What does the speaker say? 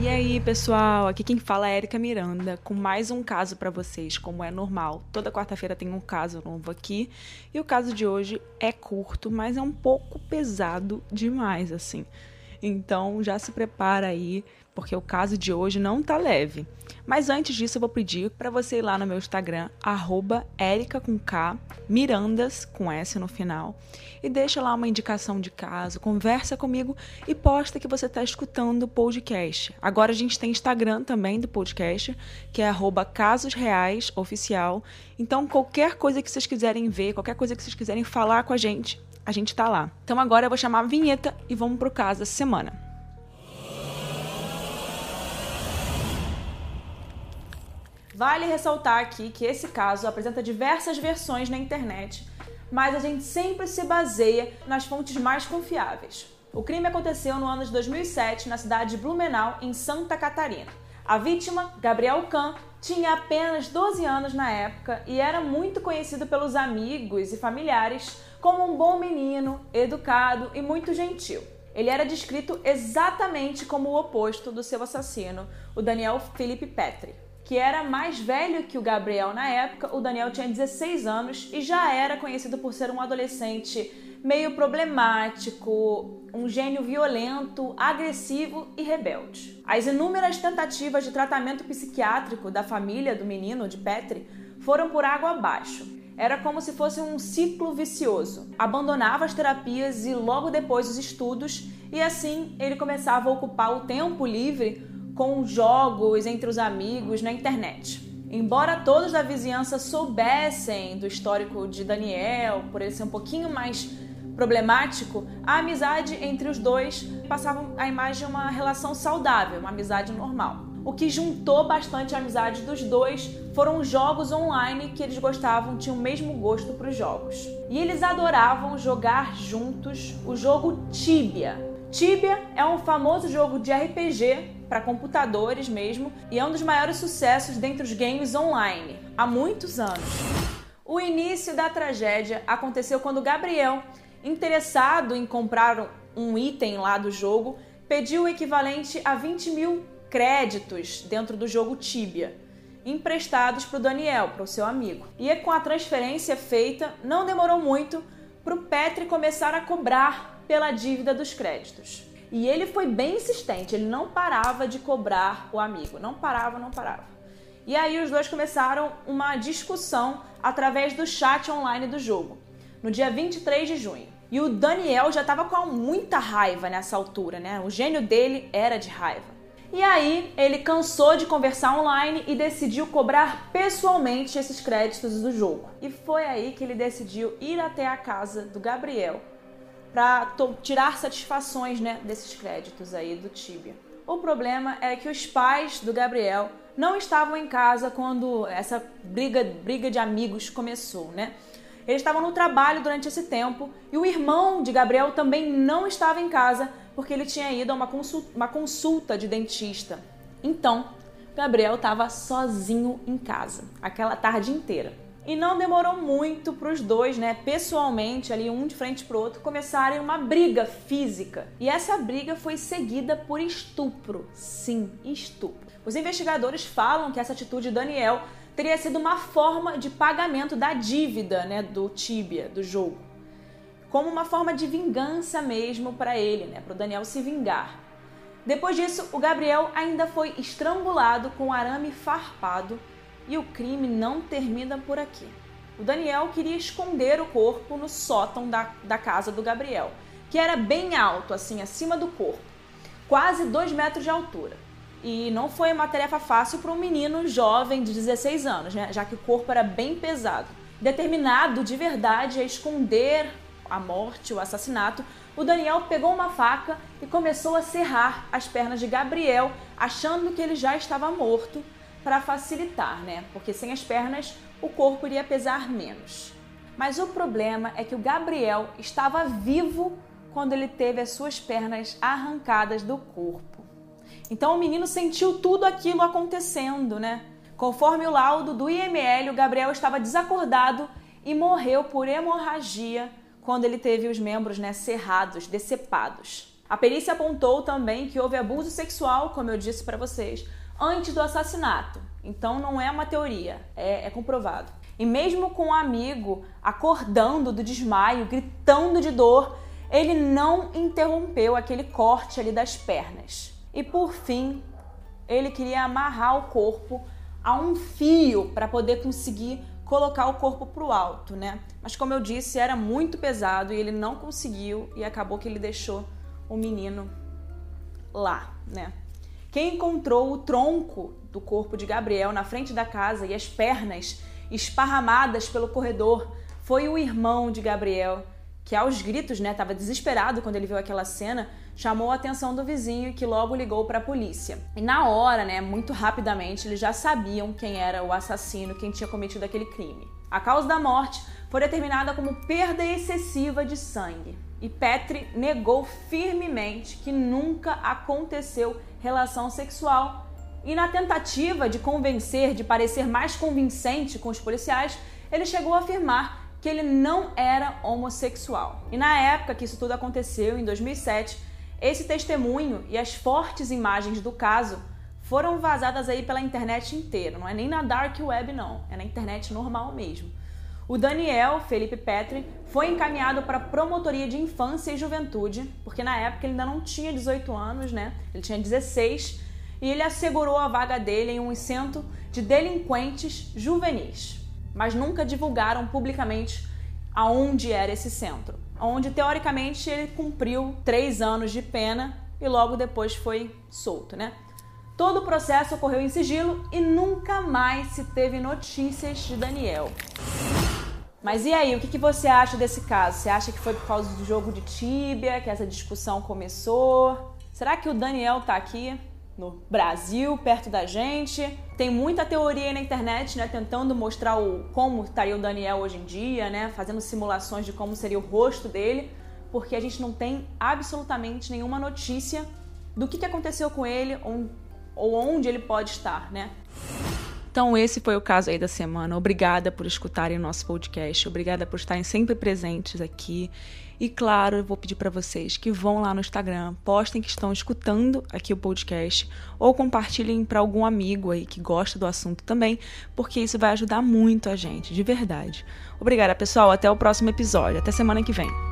E aí, pessoal, aqui quem fala é Erika Miranda, com mais um caso para vocês, como é normal. Toda quarta-feira tem um caso novo aqui, e o caso de hoje é curto, mas é um pouco pesado demais, assim. Então já se prepara aí, porque o caso de hoje não tá leve. Mas antes disso, eu vou pedir para você ir lá no meu Instagram, arroba com K, Mirandas com S no final, e deixa lá uma indicação de caso, conversa comigo e posta que você está escutando o podcast. Agora a gente tem Instagram também do podcast, que é arroba Casos Reais Oficial. Então, qualquer coisa que vocês quiserem ver, qualquer coisa que vocês quiserem falar com a gente, a gente tá lá. Então agora eu vou chamar a vinheta e vamos pro caso dessa semana. Vale ressaltar aqui que esse caso apresenta diversas versões na internet, mas a gente sempre se baseia nas fontes mais confiáveis. O crime aconteceu no ano de 2007 na cidade de Blumenau, em Santa Catarina. A vítima, Gabriel Kahn, tinha apenas 12 anos na época e era muito conhecido pelos amigos e familiares como um bom menino, educado e muito gentil. Ele era descrito exatamente como o oposto do seu assassino, o Daniel Felipe Petri, que era mais velho que o Gabriel na época. O Daniel tinha 16 anos e já era conhecido por ser um adolescente meio problemático, um gênio violento, agressivo e rebelde. As inúmeras tentativas de tratamento psiquiátrico da família do menino de Petri foram por água abaixo. Era como se fosse um ciclo vicioso. Abandonava as terapias e logo depois os estudos, e assim ele começava a ocupar o tempo livre com jogos entre os amigos na internet. Embora todos da vizinhança soubessem do histórico de Daniel, por ele ser um pouquinho mais problemático, a amizade entre os dois passava a imagem de uma relação saudável, uma amizade normal. O que juntou bastante a amizade dos dois foram os jogos online que eles gostavam, tinham o mesmo gosto para os jogos. E eles adoravam jogar juntos o jogo Tibia. Tibia é um famoso jogo de RPG para computadores mesmo e é um dos maiores sucessos dentre os games online há muitos anos. O início da tragédia aconteceu quando Gabriel, interessado em comprar um item lá do jogo, pediu o equivalente a 20 mil créditos dentro do jogo Tibia, emprestados para o Daniel, para o seu amigo. E com a transferência feita, não demorou muito para o Petri começar a cobrar pela dívida dos créditos. E ele foi bem insistente, ele não parava de cobrar o amigo, não parava, não parava. E aí os dois começaram uma discussão através do chat online do jogo, no dia 23 de junho. E o Daniel já estava com muita raiva nessa altura, né? O gênio dele era de raiva. E aí ele cansou de conversar online e decidiu cobrar pessoalmente esses créditos do jogo. E foi aí que ele decidiu ir até a casa do Gabriel para tirar satisfações né, desses créditos aí do Tibia. O problema é que os pais do Gabriel não estavam em casa quando essa briga, briga de amigos começou, né? Eles estavam no trabalho durante esse tempo e o irmão de Gabriel também não estava em casa porque ele tinha ido a uma consulta, uma consulta de dentista. Então, Gabriel estava sozinho em casa aquela tarde inteira. E não demorou muito para os dois, né, pessoalmente, ali um de frente para o outro, começarem uma briga física. E essa briga foi seguida por estupro. Sim, estupro. Os investigadores falam que essa atitude de Daniel teria sido uma forma de pagamento da dívida, né, do Tibia, do jogo como uma forma de vingança mesmo para ele, né, para o Daniel se vingar. Depois disso, o Gabriel ainda foi estrangulado com arame farpado e o crime não termina por aqui. O Daniel queria esconder o corpo no sótão da, da casa do Gabriel, que era bem alto, assim, acima do corpo, quase 2 metros de altura. E não foi uma tarefa fácil para um menino jovem de 16 anos, né? já que o corpo era bem pesado. Determinado de verdade a esconder a morte, o assassinato, o Daniel pegou uma faca e começou a serrar as pernas de Gabriel, achando que ele já estava morto, para facilitar, né? Porque sem as pernas o corpo iria pesar menos. Mas o problema é que o Gabriel estava vivo quando ele teve as suas pernas arrancadas do corpo. Então o menino sentiu tudo aquilo acontecendo, né? Conforme o laudo do IML, o Gabriel estava desacordado e morreu por hemorragia quando ele teve os membros né, cerrados, decepados. A perícia apontou também que houve abuso sexual, como eu disse para vocês, antes do assassinato. Então não é uma teoria, é, é comprovado. E mesmo com o um amigo acordando do desmaio, gritando de dor, ele não interrompeu aquele corte ali das pernas. E por fim, ele queria amarrar o corpo a um fio para poder conseguir colocar o corpo para o alto, né? Mas como eu disse, era muito pesado e ele não conseguiu e acabou que ele deixou o menino lá, né? Quem encontrou o tronco do corpo de Gabriel na frente da casa e as pernas esparramadas pelo corredor foi o irmão de Gabriel, que aos gritos, né, estava desesperado quando ele viu aquela cena, chamou a atenção do vizinho que logo ligou para a polícia. E na hora, né, muito rapidamente, eles já sabiam quem era o assassino, quem tinha cometido aquele crime. A causa da morte foi determinada como perda excessiva de sangue. E Petri negou firmemente que nunca aconteceu relação sexual. E na tentativa de convencer, de parecer mais convincente com os policiais, ele chegou a afirmar que ele não era homossexual. E na época que isso tudo aconteceu, em 2007, esse testemunho e as fortes imagens do caso foram vazadas aí pela internet inteira. Não é nem na dark web não, é na internet normal mesmo. O Daniel Felipe Petri foi encaminhado para a promotoria de infância e juventude, porque na época ele ainda não tinha 18 anos, né? Ele tinha 16 e ele assegurou a vaga dele em um centro de delinquentes juvenis mas nunca divulgaram publicamente aonde era esse centro, onde teoricamente ele cumpriu três anos de pena e logo depois foi solto, né? Todo o processo ocorreu em sigilo e nunca mais se teve notícias de Daniel. Mas e aí, o que, você acha desse caso? Você acha que foi por causa do jogo de Tíbia que essa discussão começou? Será que o Daniel tá aqui? No Brasil, perto da gente. Tem muita teoria aí na internet, né, tentando mostrar o, como estaria o Daniel hoje em dia, né, fazendo simulações de como seria o rosto dele, porque a gente não tem absolutamente nenhuma notícia do que, que aconteceu com ele ou, ou onde ele pode estar, né? Então, esse foi o caso aí da semana. Obrigada por escutarem o nosso podcast. Obrigada por estarem sempre presentes aqui. E claro, eu vou pedir para vocês que vão lá no Instagram, postem que estão escutando aqui o podcast ou compartilhem para algum amigo aí que gosta do assunto também, porque isso vai ajudar muito a gente, de verdade. Obrigada, pessoal. Até o próximo episódio. Até semana que vem.